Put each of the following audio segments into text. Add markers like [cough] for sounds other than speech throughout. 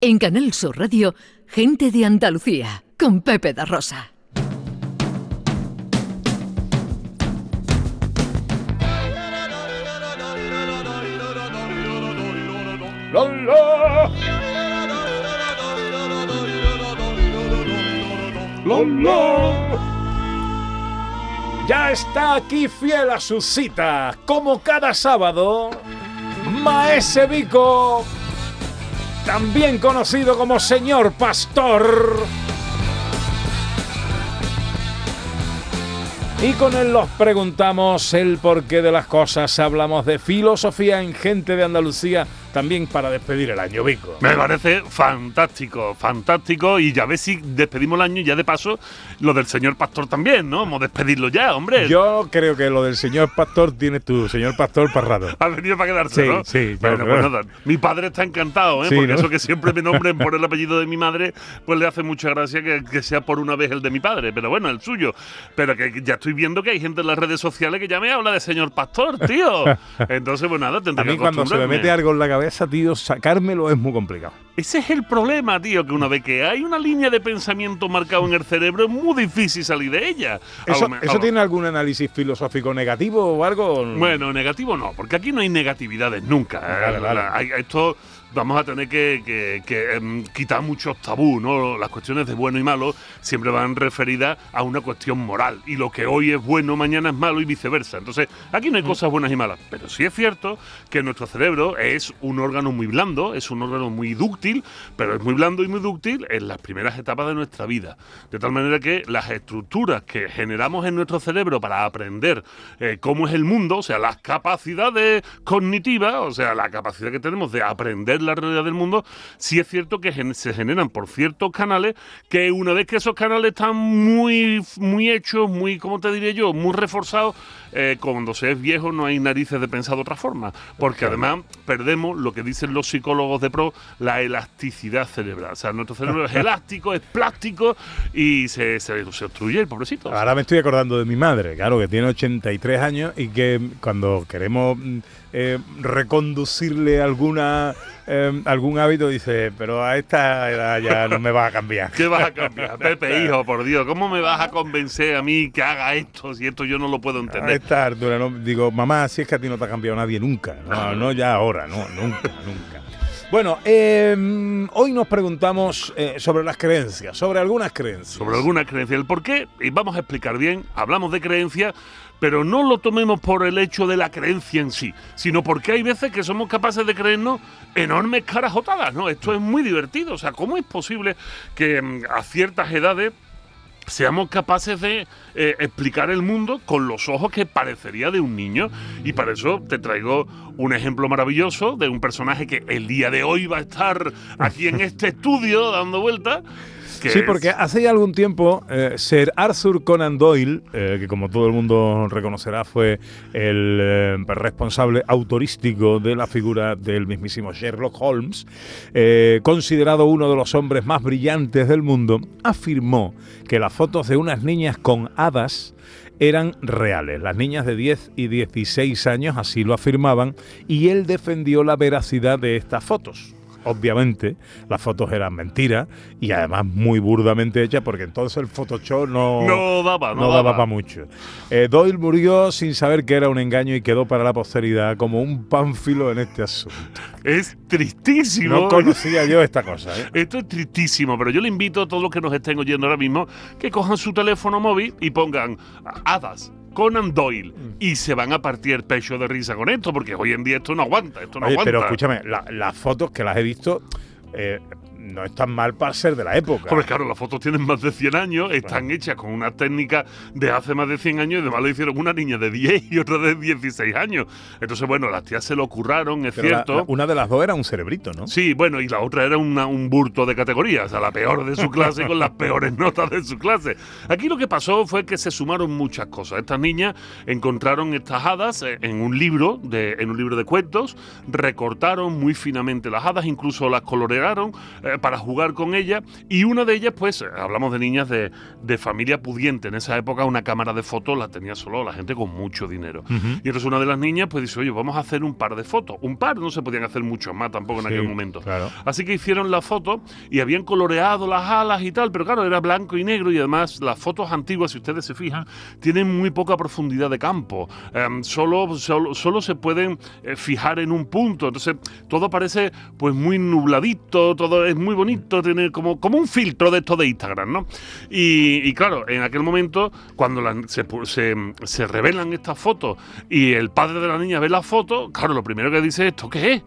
En Canal Sur Radio, Gente de Andalucía, con Pepe da Rosa. Ya está aquí fiel a su cita, como cada sábado, Maese Vico, también conocido como Señor Pastor. Y con él nos preguntamos el porqué de las cosas. Hablamos de filosofía en gente de Andalucía también para despedir el año, Vico. Me parece fantástico, fantástico. Y ya ves si despedimos el año y ya de paso lo del señor Pastor también, ¿no? Vamos a despedirlo ya, hombre. Yo creo que lo del señor Pastor tiene tu señor Pastor parrado. Ha venido para quedarse, Sí, ¿no? sí, Bueno, pero- pues nada. Mi padre está encantado, ¿eh? Sí, Porque ¿no? eso que siempre me nombren por el [laughs] apellido de mi madre, pues le hace mucha gracia que, que sea por una vez el de mi padre. Pero bueno, el suyo. Pero que ya estoy viendo que hay gente en las redes sociales que ya me habla de señor Pastor, tío. [laughs] Entonces, pues nada, A tendré mí que cuando se me mete algo en la cabeza, tío, sacármelo es muy complicado. Ese es el problema, tío, que una vez que hay una línea de pensamiento marcado en el cerebro es muy difícil salir de ella. ¿Eso, me- eso tiene algún análisis filosófico negativo o algo? Bueno, negativo no, porque aquí no hay negatividades nunca. Vale, Eh, vale. hay- esto vamos a tener que, que- que, em, quitar muchos tabú, ¿no? Las cuestiones de bueno y malo siempre van referidas a una cuestión moral. Y lo que hoy es bueno, mañana es malo y viceversa. Entonces, aquí no hay cosas buenas y malas. Pero sí es cierto que nuestro cerebro es un órgano muy blando, es un órgano muy dúctil, pero es muy blando y muy dúctil en las primeras etapas de nuestra vida. De tal manera que las estructuras que generamos en nuestro cerebro para aprender eh, cómo es el mundo, o sea, las capacidades cognitivas, o sea, la capacidad que tenemos de aprender la realidad del mundo, sí es cierto que se generan por ciertos canales que una vez que esos canales están muy, muy hechos, muy, ¿cómo te diré yo?, muy reforzados, eh, cuando se es viejo no hay narices de pensar de otra forma, porque además perdemos lo que dicen los psicólogos de pro, la elasticidad cerebral. O sea, nuestro cerebro es [laughs] elástico, es plástico y se, se, se obstruye el pobrecito. Ahora me estoy acordando de mi madre, claro, que tiene 83 años y que cuando queremos mm, eh, reconducirle alguna eh, algún hábito dice, pero a esta edad ya no me va a cambiar. [laughs] ¿Qué vas a cambiar? [laughs] Pepe, hijo, por Dios, ¿cómo me vas a convencer a mí que haga esto si esto yo no lo puedo A entender? esta altura, no, digo, mamá, si es que a ti no te ha cambiado nadie nunca. No, no ya ahora, no, nunca, nunca. Bueno, eh, hoy nos preguntamos eh, sobre las creencias, sobre algunas creencias. Sobre alguna creencia. El por qué, y vamos a explicar bien, hablamos de creencia, pero no lo tomemos por el hecho de la creencia en sí, sino porque hay veces que somos capaces de creernos enormes carajotadas, ¿no? Esto es muy divertido. O sea, ¿cómo es posible que mm, a ciertas edades seamos capaces de eh, explicar el mundo con los ojos que parecería de un niño. Y para eso te traigo un ejemplo maravilloso de un personaje que el día de hoy va a estar aquí en este estudio dando vueltas. Sí, es- porque hace ya algún tiempo eh, Sir Arthur Conan Doyle, eh, que como todo el mundo reconocerá fue el eh, responsable autorístico de la figura del mismísimo Sherlock Holmes, considerado uno de los hombres más brillantes del mundo, afirmó que las fotos de unas niñas con hadas eran reales. Las niñas de 10 y 16 años así lo afirmaban y él defendió la veracidad de estas fotos. Obviamente, las fotos eran mentiras y además muy burdamente hechas porque entonces el Photoshop no, No daba, no, no daba para mucho. Eh, Doyle murió sin saber que era un engaño y quedó para la posteridad como un pánfilo en este asunto. Es tristísimo. No conocía yo esta cosa. ¿eh? Esto es tristísimo, pero yo le invito a todos los que nos estén oyendo ahora mismo que cojan su teléfono móvil y pongan hadas. Conan Doyle Mm. y se van a partir el pecho de risa con esto, porque hoy en día esto no aguanta, esto no Oye, aguanta. pero escúchame, la- las fotos que las he visto eh, no están mal para ser de la época. Hombre, claro, las fotos tienen más de 100 años, están hechas con una técnica de hace más de 100 años y además lo hicieron una niña de 10 y otra de 16 años. Entonces, bueno, las tías se lo curraron, es Pero cierto. la- una de las dos era un cerebrito, ¿no? Sí, bueno, y la otra era una- un burto de categoría, o sea, la peor de su [laughs] clase con las peores notas de su clase. Aquí lo que pasó fue que se sumaron muchas cosas. Estas niñas encontraron estas hadas eh, en un libro, de, en un libro de cuentos, recortaron muy finamente las hadas, incluso las colorearon, eh, para jugar con ella. Y una de ellas, pues, hablamos de niñas de, de familia pudiente. En esa época una cámara de fotos la tenía solo la gente con mucho dinero. Y entonces una de las niñas, pues dice, oye, vamos a hacer un par de fotos. Un par, no se podían hacer muchos más tampoco en Sí, aquel momento. claro. Así que hicieron la foto y habían coloreado las alas y tal, pero claro, era blanco y negro y además las fotos antiguas, si ustedes se fijan, tienen muy poca profundidad de campo. Em, solo, solo, solo se pueden eh, fijar en un punto. Entonces, todo parece pues muy nubladito, todo es muy bonito, tiene como, como un filtro de esto de Instagram, ¿no? Y, claro, en aquel momento, cuando se, se, se revelan estas fotos y el padre de la niña ve la foto, claro, lo primero que dice es, ¿esto qué es?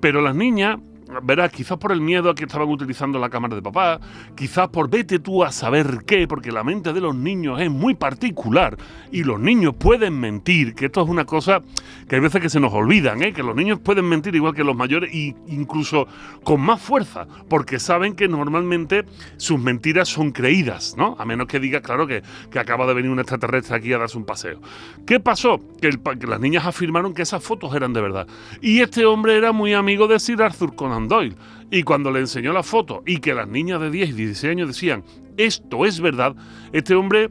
Pero las niñas, verás, quizás por el miedo a que estaban utilizando la cámara de papá, quizás por vete tú a saber qué, porque la mente de los niños es muy particular y los niños pueden mentir, que esto es una cosa que hay veces que se nos olvidan, ¿eh? que los niños pueden mentir igual que los mayores e incluso con más fuerza, porque saben que normalmente sus mentiras son creídas, ¿no? A menos que diga, claro, que, que acaba de venir un extraterrestre aquí a darse un paseo. ¿Qué pasó? Que, que las niñas afirmaron que esas fotos eran de verdad. Y este hombre era muy amigo de Sir Arthur Conan Doyle. Y cuando le enseñó la foto y que las niñas de 10 y 16 años decían, esto es verdad, este hombre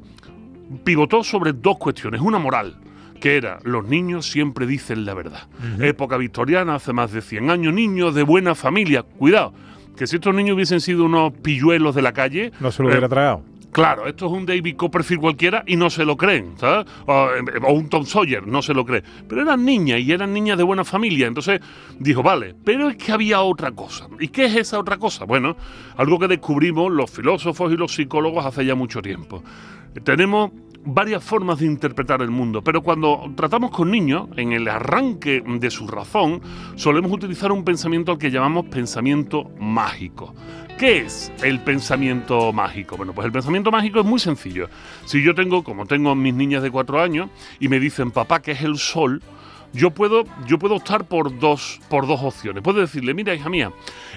pivotó sobre dos cuestiones. Una moral, que era, los niños siempre dicen la verdad. Época victoriana, hace más de 100 años, niños de buena familia. Cuidado, que si estos niños hubiesen sido unos pilluelos de la calle... No se lo eh, hubiera tragado. Claro, esto es un David Copperfield cualquiera y no se lo creen, ¿sabes? O, eh, o un Tom Sawyer, no se lo cree. Pero eran niñas y eran niñas de buena familia. Entonces dijo, vale, pero es que había otra cosa. ¿Y qué es esa otra cosa? Bueno, algo que descubrimos los filósofos y los psicólogos hace ya mucho tiempo. Tenemos varias formas de interpretar el mundo, pero cuando tratamos con niños, en el arranque de su razón, solemos utilizar un pensamiento al que llamamos pensamiento mágico. ¿Qué es el pensamiento mágico? Bueno, pues el pensamiento mágico es muy sencillo. Si yo tengo, como tengo mis niñas de cuatro años, y me dicen, papá, que es el sol, yo puedo, yo puedo optar por dos, por dos opciones. Puedo decirle, mira, hija mía,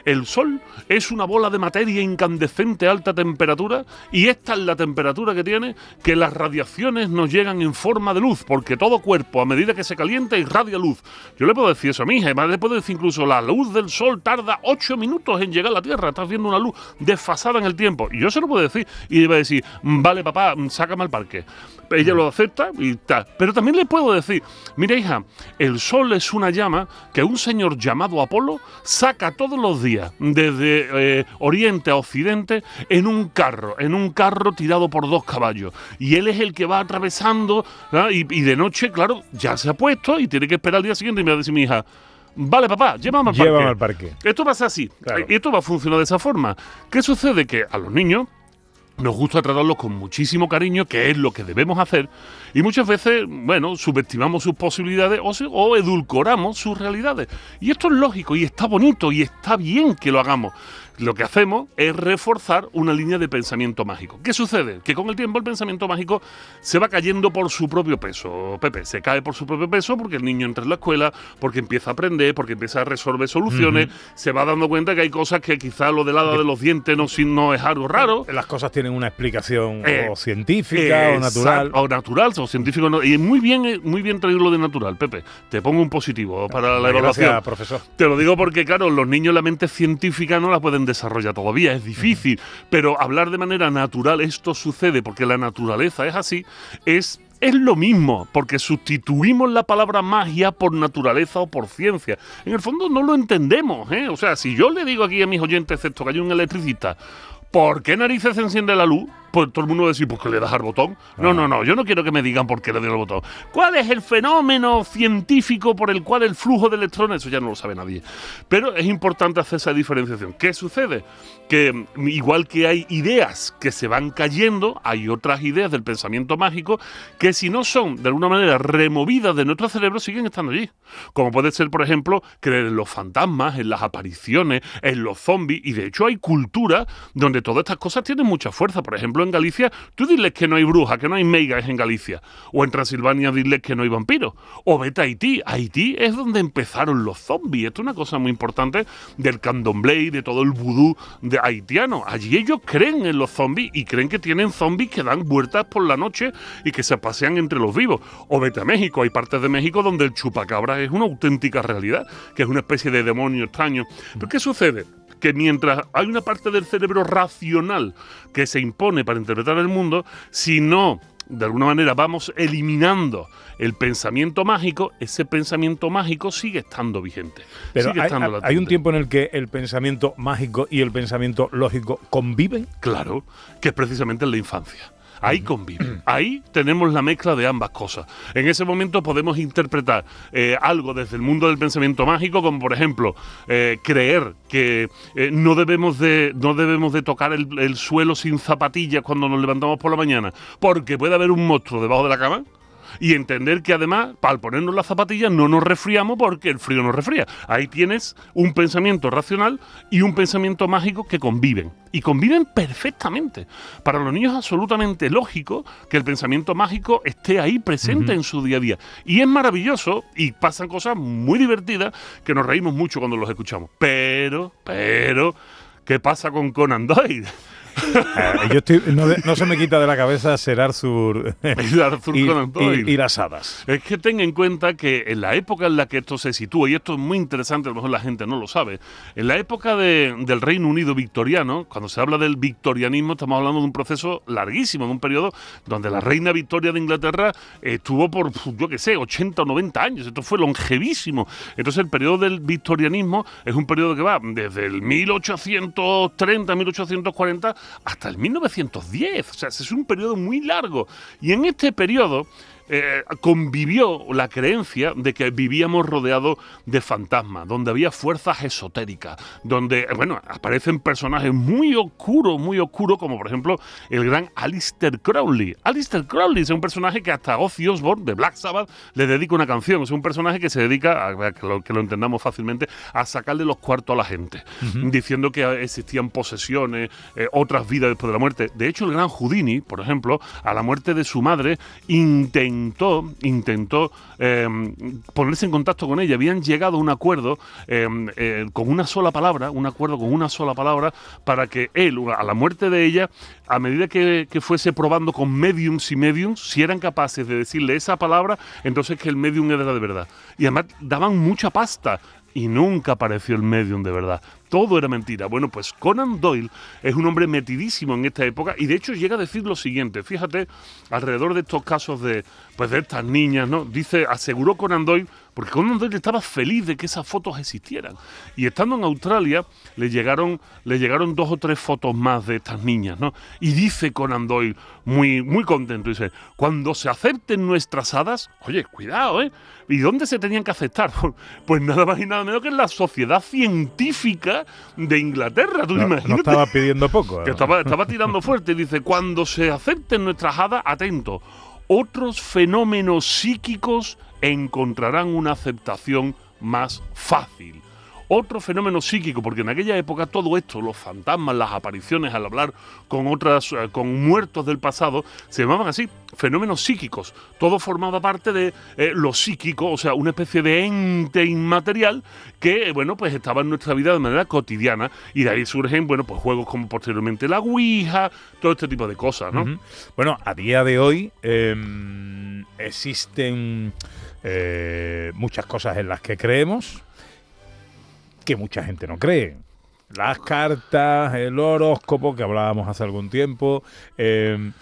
el Sol es una bola de materia incandescente a alta temperatura y esta es la temperatura que tiene que las radiaciones nos llegan en forma de luz, porque todo cuerpo, a medida que se calienta, irradia luz. Yo le puedo decir eso a mi hija, además le puedo decir incluso, la luz del Sol tarda ocho minutos en llegar a la Tierra, estás viendo una luz desfasada en el tiempo. Y yo se lo puedo decir y le voy a decir, "Mm, vale papá, sácame al parque. Ella lo acepta y tal. Pero también le puedo decir, mira hija, el sol es una llama que un señor llamado Apolo saca todos los días desde eh, oriente a occidente en un carro, en un carro tirado por dos caballos. Y él es el que va atravesando ¿verdad? y, y de noche, claro, ya se ha puesto y tiene que esperar al día siguiente y me va a decir mi hija, vale papá, llévame al Llévame parque. al parque. Esto pasa así. Claro. Y esto va a funcionar de esa forma. ¿Qué sucede? Que a los niños nos gusta tratarlos con muchísimo cariño, que es lo que debemos hacer, y muchas veces, bueno, subestimamos sus posibilidades o, o edulcoramos sus realidades. Y esto es lógico y está bonito y está bien que lo hagamos. Lo que hacemos es reforzar una línea de pensamiento mágico. ¿Qué sucede? Que con el tiempo el pensamiento mágico se va cayendo por su propio peso. Pepe, se cae por su propio peso porque el niño entra en la escuela, porque empieza a aprender, porque empieza a resolver soluciones, se va dando cuenta que hay cosas que quizá lo del hada de los dientes no, es algo raro. Las cosas tienen una explicación Eh, o científica o natural. O natural, o científico. no- Y muy bien, eh, muy bien traerlo de natural, Pepe. Te pongo un positivo para la evaluación. Profesor. Te lo digo porque, claro, los niños la mente científica no la pueden desarrollar todavía, es difícil. Pero hablar de manera natural, esto sucede porque la naturaleza es así, es, es lo mismo, porque sustituimos la palabra magia por naturaleza o por ciencia. En el fondo no lo entendemos, ¿eh? O sea, si yo le digo aquí a mis oyentes, excepto que hay un electricista, ¿por qué narices se enciende la luz? Pues todo el mundo va a decir, pues que le das al botón. No, no, no, yo no quiero que me digan por qué le doy al botón. ¿Cuál es el fenómeno científico por el cual el flujo de electrones? Eso ya no lo sabe nadie. Pero es importante hacer esa diferenciación. ¿Qué sucede? Que mm, igual que hay ideas que se van cayendo, hay otras ideas del pensamiento mágico que si no son de alguna manera removidas de nuestro cerebro, siguen estando allí. Como puede ser, por ejemplo, creer en los fantasmas, en las apariciones, en los zombies. Y de hecho hay culturas donde todas estas cosas tienen mucha fuerza. Por ejemplo, en Galicia, tú diles que no hay brujas, que no hay meigas en Galicia. O en Transilvania, diles que no hay vampiros. O vete a Haití. Haití es donde empezaron los zombies. Esto es una cosa muy importante del candomblé y de todo el vudú de haitiano. Allí ellos creen en los zombies y creen que tienen zombies que dan vueltas por la noche y que se pasean entre los vivos. O vete a México. Hay partes de México donde el chupacabra es una auténtica realidad, que es una especie de demonio extraño. ¿Pero qué sucede? Que mientras hay una parte del cerebro racional que se impone para interpretar el mundo, si no de alguna manera vamos eliminando el pensamiento mágico, ese pensamiento mágico sigue estando vigente. Pero sigue hay, estando hay un tiempo en el que el pensamiento mágico y el pensamiento lógico conviven. Claro, que es precisamente en la infancia. Ahí conviven. Ahí tenemos la mezcla de ambas cosas. En ese momento podemos interpretar eh, algo desde el mundo del pensamiento mágico, como por ejemplo eh, creer que eh, no, debemos de, no debemos de tocar el, el suelo sin zapatillas cuando nos levantamos por la mañana, porque puede haber un monstruo debajo de la cama. Y entender que además, al ponernos las zapatillas, no nos resfriamos porque el frío nos resfría. Ahí tienes un pensamiento racional y un pensamiento mágico que conviven. Y conviven perfectamente. Para los niños es absolutamente lógico que el pensamiento mágico esté ahí presente en su día a día. Y es maravilloso y pasan cosas muy divertidas que nos reímos mucho cuando los escuchamos. Pero, pero, ¿qué pasa con Conan Doyle? Eh, yo estoy, no, se me quita de la cabeza ser Arthur [laughs] El Arthur y, Conan Doyle. y- y las hadas. Es que ten en cuenta que en la época en la que esto se sitúa, y esto es muy interesante, a lo mejor la gente no lo sabe, en la época de- del Reino Unido victoriano, cuando se habla del victorianismo, estamos hablando de un proceso larguísimo, de un periodo donde la reina Victoria de Inglaterra estuvo por, yo qué sé, 80 o 90 años, esto fue longevísimo. Entonces el periodo del victorianismo es un periodo que va desde el 1830, 1840 hasta el 1910, o sea, es un periodo muy largo. Y en este periodo eh, convivió la creencia de que vivíamos rodeados de fantasmas, donde había fuerzas esotéricas, donde, bueno, aparecen personajes muy oscuros, muy oscuros, como por ejemplo el gran Alistair Crowley. Alistair Crowley es un personaje que hasta Ozzy Osbourne de Black Sabbath le dedica una canción, es un personaje que se dedica, a, a que, lo, que lo entendamos fácilmente, a sacarle los cuartos a la gente, diciendo que existían posesiones, eh, otras vidas después de la muerte. De hecho, el gran Houdini, por ejemplo, a la muerte de su madre, intentó, intentó eh, ponerse en contacto con ella. Habían llegado a un acuerdo eh, eh, con una sola palabra, un acuerdo con una sola palabra, para que él, a la muerte de ella, a medida que, que fuese probando con mediums y mediums, si eran capaces de decirle esa palabra, entonces que el medium era de verdad. Y además daban mucha pasta y nunca apareció el medium de verdad. Todo era mentira. Bueno, pues Conan Doyle es un hombre metidísimo en esta época y de hecho llega a decir lo siguiente. Fíjate, alrededor de estos casos de, pues de estas niñas, ¿no? Dice, aseguró Conan Doyle, porque Conan Doyle estaba feliz de que esas fotos existieran. Y estando en Australia, le llegaron, le llegaron dos o tres fotos más de estas niñas, ¿no? Y dice Conan Doyle, muy, muy contento, dice, cuando se acepten nuestras hadas, oye, cuidado, ¿eh? ¿Y dónde se tenían que aceptar? [laughs] Pues nada más y nada menos que en la sociedad científica de Inglaterra. ¿Tú No, no imaginas? estaba pidiendo poco. que estaba, estaba tirando fuerte. Dice, cuando se acepten nuestras hadas, atento, otros fenómenos psíquicos encontrarán una aceptación más fácil. Otro fenómeno psíquico, porque en aquella época todo esto, los fantasmas, las apariciones al hablar con otras, eh, con muertos del pasado, se llamaban así, fenómenos psíquicos. Todo formaba parte de eh, lo psíquico, o sea, una especie de ente inmaterial que, eh, bueno, pues estaba en nuestra vida de manera cotidiana y de ahí surgen, bueno, pues juegos como posteriormente la Ouija, todo este tipo de cosas, ¿no? Bueno, a día de hoy em, existen eh, muchas cosas en las que creemos que mucha gente no cree. Las cartas, el horóscopo que hablábamos hace algún tiempo. em,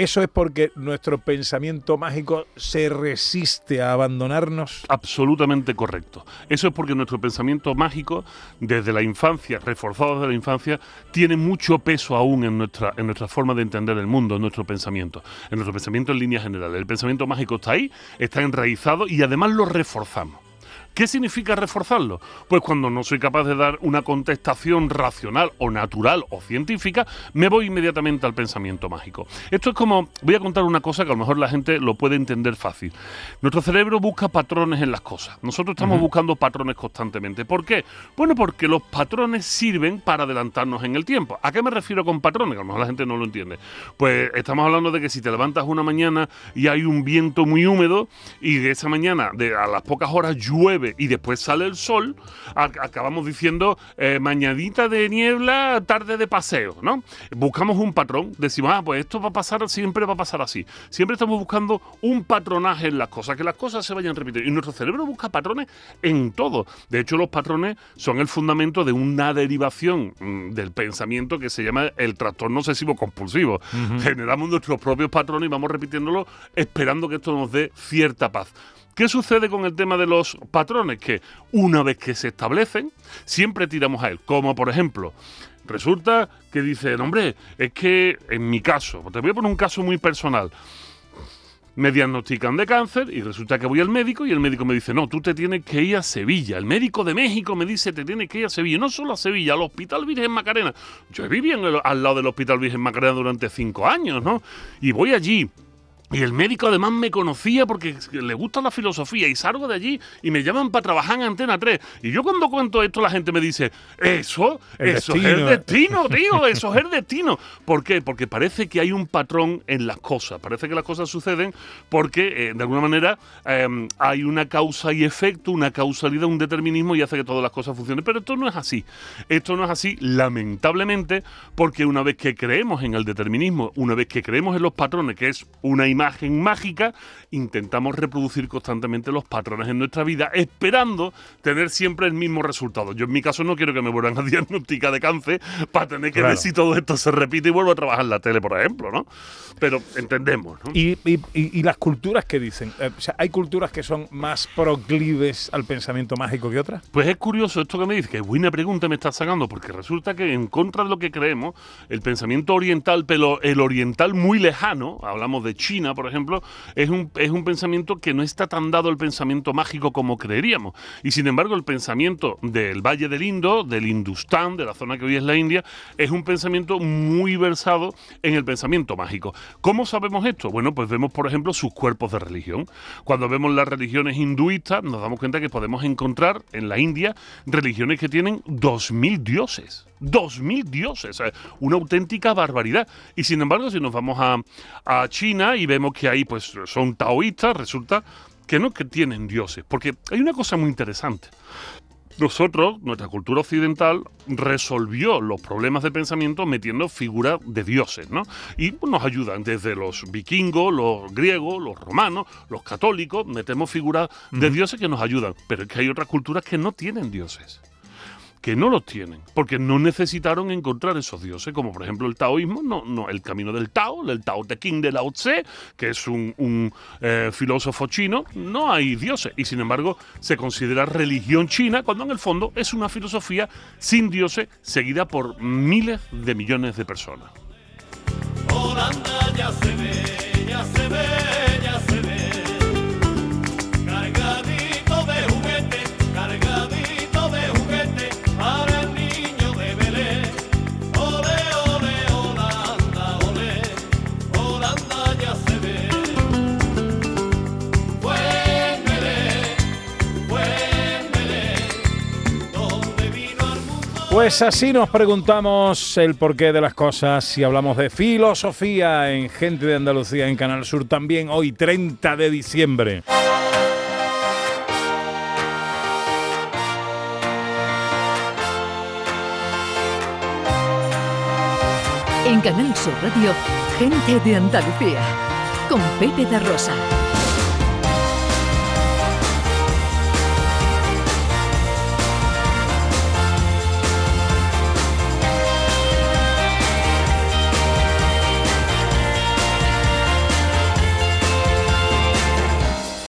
eso es porque nuestro pensamiento mágico se resiste a abandonarnos. Absolutamente correcto. Eso es porque nuestro pensamiento mágico, desde la infancia, reforzado desde la infancia, tiene mucho peso aún en nuestra, en nuestra forma de entender el mundo, en nuestro pensamiento, en nuestro pensamiento en línea general. El pensamiento mágico está ahí, está enraizado y además lo reforzamos. ¿Qué significa reforzarlo? Pues cuando no soy capaz de dar una contestación racional o natural o científica, me voy inmediatamente al pensamiento mágico. Esto es como, voy a contar una cosa que a lo mejor la gente lo puede entender fácil. Nuestro cerebro busca patrones en las cosas. Nosotros estamos buscando patrones constantemente. ¿Por qué? Bueno, porque los patrones sirven para adelantarnos en el tiempo. ¿A qué me refiero con patrones? Que a lo mejor la gente no lo entiende. Pues estamos hablando de que si te levantas una mañana y hay un viento muy húmedo y de esa mañana, de, a las pocas horas llueve llueve y después sale el sol, acabamos diciendo eh, mañanita de niebla, tarde de paseo, ¿no? Buscamos un patrón, decimos, ah, pues esto va a pasar, siempre va a pasar así. Siempre estamos buscando un patronaje en las cosas, que las cosas se vayan repitiendo. Y nuestro cerebro busca patrones en todo. De hecho, los patrones son el fundamento de una derivación mm, del pensamiento que se llama el trastorno obsesivo compulsivo. Generamos nuestros propios patrones y vamos repitiéndolo esperando que esto nos dé cierta paz. ¿Qué sucede con el tema de los patrones? Que una vez que se establecen, siempre tiramos a él. Como por ejemplo, resulta que dice, hombre, es que en mi caso, te voy a poner un caso muy personal me diagnostican de cáncer y resulta que voy al médico y el médico me dice, no, tú te tienes que ir a Sevilla. El médico de México me dice, te tienes que ir a Sevilla. No solo a Sevilla, al Hospital Virgen Macarena. Yo viví al lado del Hospital Virgen Macarena durante cinco años, ¿no? Y voy allí y el médico además me conocía porque le gusta la filosofía y salgo de allí y me llaman para trabajar en Antena 3. Y yo cuando cuento esto la gente me dice, eso, eso es el destino, [laughs] tío, eso es el destino. ¿Por qué? Porque parece que hay un patrón en las cosas, parece que las cosas suceden porque eh, de alguna manera em, hay una causa y efecto, una causalidad, un determinismo y hace que todas las cosas funcionen. Pero esto no es así. Esto no es así, lamentablemente, porque una vez que creemos en el determinismo, una vez que creemos en los patrones, que es una imagen, imagen mágica, intentamos reproducir constantemente los patrones en nuestra vida, esperando tener siempre el mismo resultado. Yo en mi caso no quiero que me vuelvan a [laughs] diagnosticar de cáncer para tener que ver si todo esto se repite y vuelvo a trabajar en la tele, por ejemplo, ¿no? Pero entendemos, ¿no? ¿Y, y, las culturas que dicen? Eh, o sea, ¿hay culturas que son más proclives al pensamiento mágico que otras? Pues es curioso esto que me dices, que buena pregunta me estás sacando, porque resulta que en contra de lo que creemos, el pensamiento oriental, pero el oriental muy lejano, hablamos de China, por ejemplo, es un, es un pensamiento que no está tan dado el pensamiento mágico como creeríamos. Y sin embargo, el pensamiento del Valle del Indo, del Hindustán, de la zona que hoy es la India, es un pensamiento muy versado en el pensamiento mágico. ¿Cómo sabemos esto? Bueno, pues vemos, por ejemplo, sus cuerpos de religión. Cuando vemos las religiones hinduistas, nos damos cuenta que podemos encontrar en la India religiones que tienen 2.000 dioses dos mil dioses, una auténtica barbaridad. Y sin embargo, si nos vamos a, a, China y vemos que ahí pues son taoístas, resulta que no que tienen dioses, porque hay una cosa muy interesante. Nosotros, nuestra cultura occidental, resolvió los problemas de pensamiento metiendo figuras de dioses, ¿no? Y nos ayudan desde los vikingos, los griegos, los romanos, los católicos, metemos figuras de dioses que nos ayudan. Pero es que hay otras culturas que no tienen dioses que no los tienen, porque no necesitaron encontrar esos dioses, como por ejemplo el taoísmo, no, no, el camino del Tao, el Tao Te Ching de Lao Tse, que es un, eh, filósofo chino, no hay dioses, y sin embargo se considera religión china, cuando en el fondo es una filosofía sin dioses, seguida por miles de millones de personas. ya se ve, ya se ve. Pues así nos preguntamos el porqué de las cosas si hablamos de filosofía en Gente de Andalucía en Canal Sur también hoy 30 de diciembre. En Canal Sur Radio, Gente de Andalucía con Pepe de Rosa.